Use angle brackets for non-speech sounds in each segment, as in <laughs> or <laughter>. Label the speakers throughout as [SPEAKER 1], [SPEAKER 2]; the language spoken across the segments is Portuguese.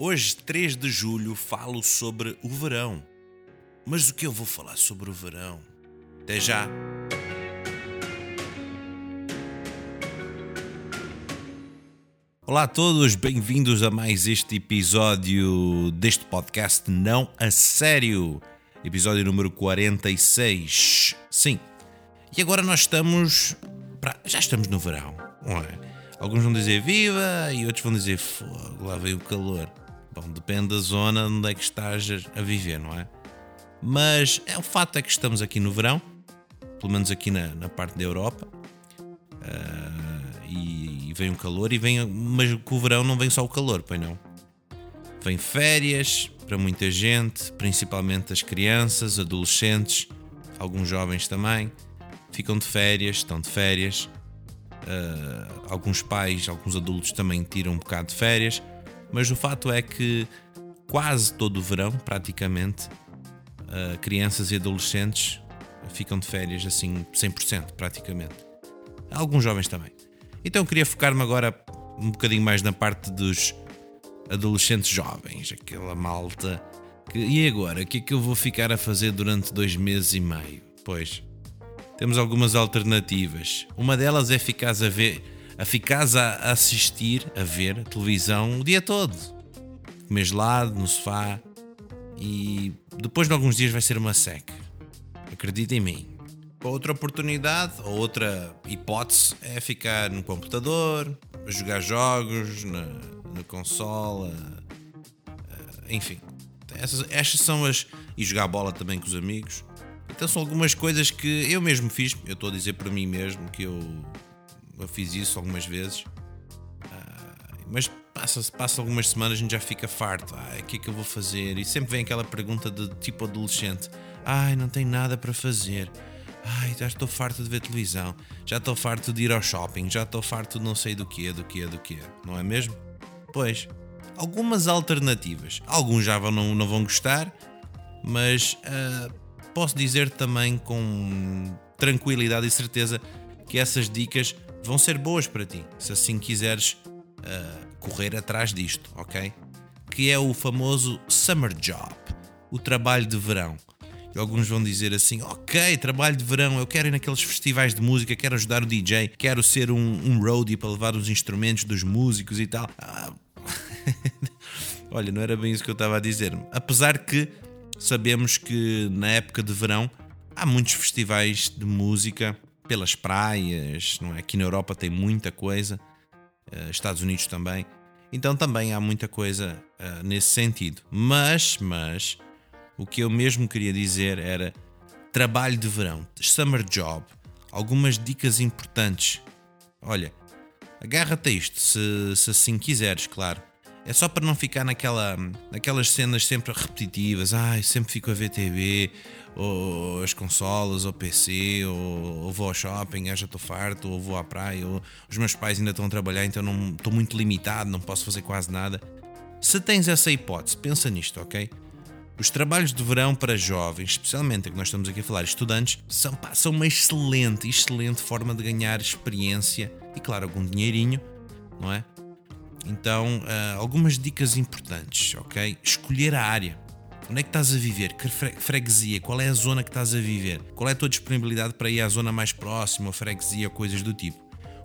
[SPEAKER 1] Hoje, 3 de julho, falo sobre o verão. Mas o que eu vou falar sobre o verão? Até já! Olá a todos, bem-vindos a mais este episódio deste podcast Não a Sério. Episódio número 46. Sim. E agora nós estamos. Pra... Já estamos no verão, é? Alguns vão dizer viva e outros vão dizer fogo, lá veio o calor. Bom, depende da zona onde é que estás a viver, não é? Mas é o fato é que estamos aqui no verão, pelo menos aqui na, na parte da Europa, uh, e, e, vem o calor, e vem, mas com o verão não vem só o calor, pois não? Vem férias para muita gente, principalmente as crianças, adolescentes, alguns jovens também, ficam de férias, estão de férias. Uh, alguns pais, alguns adultos também tiram um bocado de férias, mas o fato é que quase todo o verão, praticamente, uh, crianças e adolescentes ficam de férias assim 100% praticamente. Alguns jovens também. Então queria focar-me agora um bocadinho mais na parte dos adolescentes jovens, aquela malta que e agora, o que é que eu vou ficar a fazer durante dois meses e meio? Pois, temos algumas alternativas. Uma delas é ficar a ver, a ficares a assistir, a ver televisão o dia todo. Comer gelado no sofá e depois de alguns dias vai ser uma seca. Acredita em mim. Outra oportunidade ou outra hipótese é ficar no computador, jogar jogos na, na consola, eh, enfim. Essas, estas são as. e jogar bola também com os amigos. Então são algumas coisas que eu mesmo fiz. Eu estou a dizer para mim mesmo que eu, eu fiz isso algumas vezes. Uh, mas passa, passa algumas semanas a gente já fica farto. Ai, o que é que eu vou fazer? E sempre vem aquela pergunta de tipo adolescente: Ai, não tenho nada para fazer. Ai, já estou farto de ver televisão. Já estou farto de ir ao shopping. Já estou farto de não sei do que, do que, do que. Não é mesmo? Pois, algumas alternativas. Alguns já vão, não, não vão gostar, mas uh, posso dizer também com tranquilidade e certeza que essas dicas vão ser boas para ti, se assim quiseres uh, correr atrás disto, ok? Que é o famoso summer job, o trabalho de verão. E alguns vão dizer assim: ok, trabalho de verão, eu quero ir naqueles festivais de música, quero ajudar o DJ, quero ser um, um roadie para levar os instrumentos dos músicos e tal. Ah, <laughs> olha, não era bem isso que eu estava a dizer. Apesar que sabemos que na época de verão há muitos festivais de música pelas praias, não é? Aqui na Europa tem muita coisa, uh, Estados Unidos também. Então também há muita coisa uh, nesse sentido. Mas, mas, o que eu mesmo queria dizer era trabalho de verão, summer job, algumas dicas importantes. Olha, agarra-te a isto, se, se assim quiseres, claro. É só para não ficar naquela, naquelas cenas sempre repetitivas. Ai, sempre fico a ver TV, ou as consolas, ou PC, ou, ou vou ao shopping, já estou farto, ou vou à praia, ou os meus pais ainda estão a trabalhar, então não estou muito limitado, não posso fazer quase nada. Se tens essa hipótese, pensa nisto, ok? Os trabalhos de verão para jovens, especialmente que nós estamos aqui a falar, estudantes, são, pá, são uma excelente, excelente forma de ganhar experiência e, claro, algum dinheirinho, não é? Então, uh, algumas dicas importantes, ok? Escolher a área. Onde é que estás a viver? Que freguesia? Qual é a zona que estás a viver? Qual é a tua disponibilidade para ir à zona mais próxima, freguesia, coisas do tipo?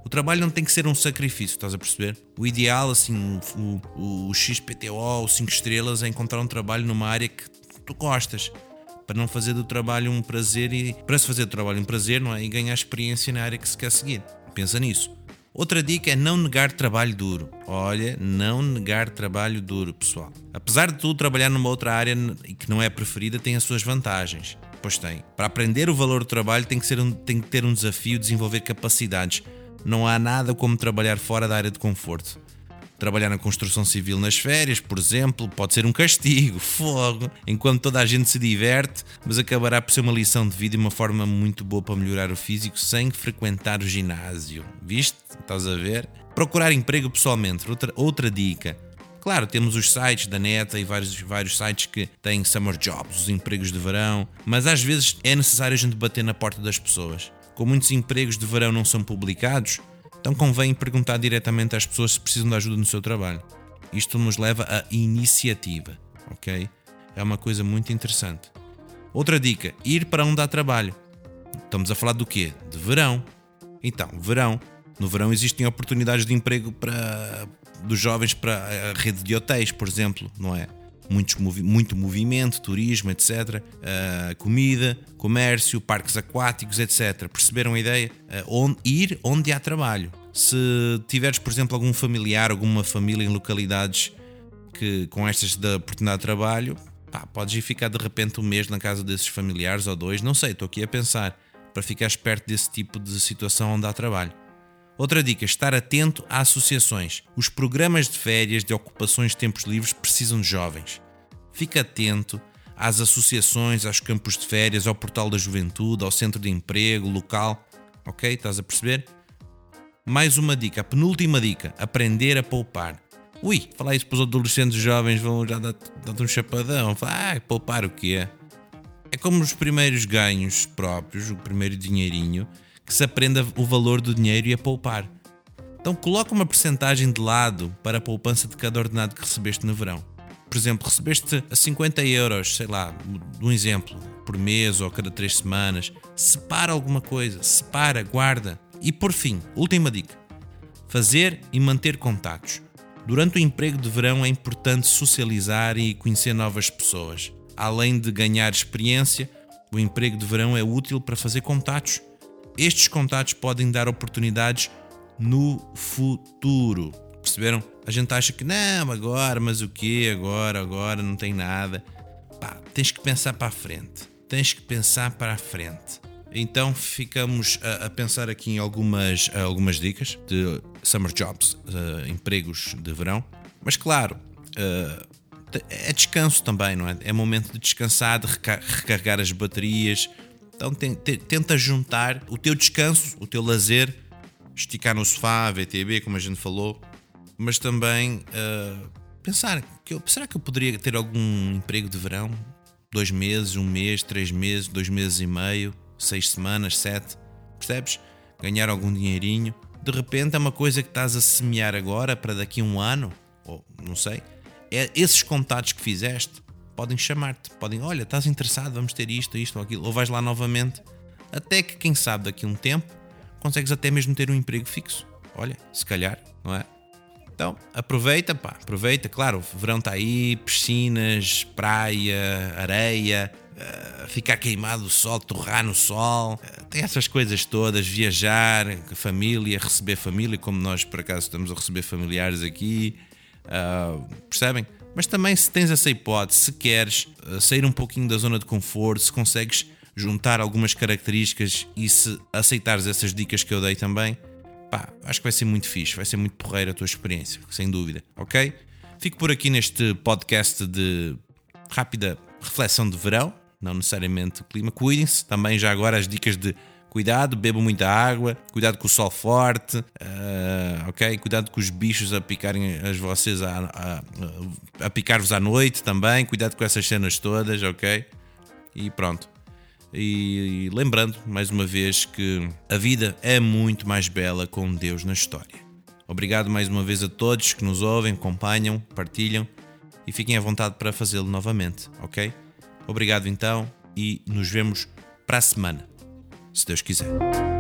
[SPEAKER 1] O trabalho não tem que ser um sacrifício, estás a perceber? O ideal, assim, o, o, o XPTO, o 5 estrelas, é encontrar um trabalho numa área que tu gostas. Para não fazer do trabalho um prazer e. Para se fazer do trabalho um prazer, não é? E ganhar experiência na área que se quer seguir. Pensa nisso. Outra dica é não negar trabalho duro. Olha, não negar trabalho duro, pessoal. Apesar de tu trabalhar numa outra área que não é preferida, tem as suas vantagens. Pois tem. Para aprender o valor do trabalho tem que, ser um, tem que ter um desafio, desenvolver capacidades. Não há nada como trabalhar fora da área de conforto. Trabalhar na construção civil nas férias, por exemplo, pode ser um castigo, <laughs> fogo, enquanto toda a gente se diverte, mas acabará por ser uma lição de vida e uma forma muito boa para melhorar o físico sem frequentar o ginásio. Viste? Estás a ver? Procurar emprego pessoalmente, outra, outra dica. Claro, temos os sites da Neta e vários, vários sites que têm summer jobs, os empregos de verão, mas às vezes é necessário a gente bater na porta das pessoas. Como muitos empregos de verão não são publicados, então convém perguntar diretamente às pessoas se precisam de ajuda no seu trabalho. Isto nos leva à iniciativa, ok? É uma coisa muito interessante. Outra dica: ir para onde há trabalho. Estamos a falar do quê? De verão. Então, verão. No verão existem oportunidades de emprego para dos jovens para a rede de hotéis, por exemplo, não é? Muitos, muito movimento, turismo, etc. Uh, comida, comércio, parques aquáticos, etc. Perceberam a ideia? Uh, onde, ir onde há trabalho. Se tiveres, por exemplo, algum familiar, alguma família em localidades que com estas da oportunidade de trabalho, pá, podes ir ficar de repente um mês na casa desses familiares ou dois, não sei, estou aqui a pensar, para ficar perto desse tipo de situação onde há trabalho. Outra dica: estar atento a associações. Os programas de férias, de ocupações de tempos livres precisam de jovens. Fique atento às associações, aos campos de férias, ao portal da juventude, ao centro de emprego, local. Ok? Estás a perceber? Mais uma dica, a penúltima dica: aprender a poupar. Ui, falar isso para os adolescentes jovens vão já dar-te um chapadão. ah, poupar o que é? É como os primeiros ganhos próprios, o primeiro dinheirinho que se aprenda o valor do dinheiro e a poupar. Então coloca uma percentagem de lado para a poupança de cada ordenado que recebeste no verão. Por exemplo, recebeste a 50 euros, sei lá, um exemplo, por mês ou a cada três semanas. Separa alguma coisa, separa, guarda. E por fim, última dica: fazer e manter contatos. Durante o emprego de verão é importante socializar e conhecer novas pessoas. Além de ganhar experiência, o emprego de verão é útil para fazer contatos estes contatos podem dar oportunidades no futuro. Perceberam? A gente acha que não, agora, mas o que agora, agora não tem nada. Pá, tens que pensar para a frente. Tens que pensar para a frente. Então ficamos a, a pensar aqui em algumas, algumas dicas de summer jobs, uh, empregos de verão. Mas claro, uh, é descanso também, não é? É momento de descansar, de recarregar as baterias, então tenta juntar o teu descanso, o teu lazer, esticar no sofá, VTB, como a gente falou, mas também uh, pensar que eu, será que eu poderia ter algum emprego de verão? Dois meses, um mês, três meses, dois meses e meio, seis semanas, sete, percebes? Ganhar algum dinheirinho. De repente é uma coisa que estás a semear agora para daqui a um ano, ou não sei. É esses contatos que fizeste podem chamar-te, podem, olha, estás interessado, vamos ter isto, isto ou aquilo, ou vais lá novamente, até que, quem sabe, daqui a um tempo, consegues até mesmo ter um emprego fixo. Olha, se calhar, não é? Então, aproveita, pá, aproveita, claro, o verão está aí, piscinas, praia, areia, uh, ficar queimado o sol, torrar no sol, uh, tem essas coisas todas, viajar, família, receber família, como nós por acaso estamos a receber familiares aqui, uh, percebem? Mas também, se tens essa hipótese, se queres eh, sair um pouquinho da zona de conforto, se consegues juntar algumas características e se aceitares essas dicas que eu dei também, pá, acho que vai ser muito fixe, vai ser muito porreira a tua experiência, sem dúvida, ok? Fico por aqui neste podcast de rápida reflexão de verão, não necessariamente o clima. Cuidem-se também já agora as dicas de Cuidado, bebam muita água, cuidado com o sol forte, uh, ok? Cuidado com os bichos a picarem as vocês a, a, a picar-vos à noite também, cuidado com essas cenas todas, ok? E pronto. E, e lembrando, mais uma vez, que a vida é muito mais bela com Deus na história. Obrigado mais uma vez a todos que nos ouvem, acompanham, partilham e fiquem à vontade para fazê-lo novamente, ok? Obrigado então e nos vemos para a semana se Deus quiser.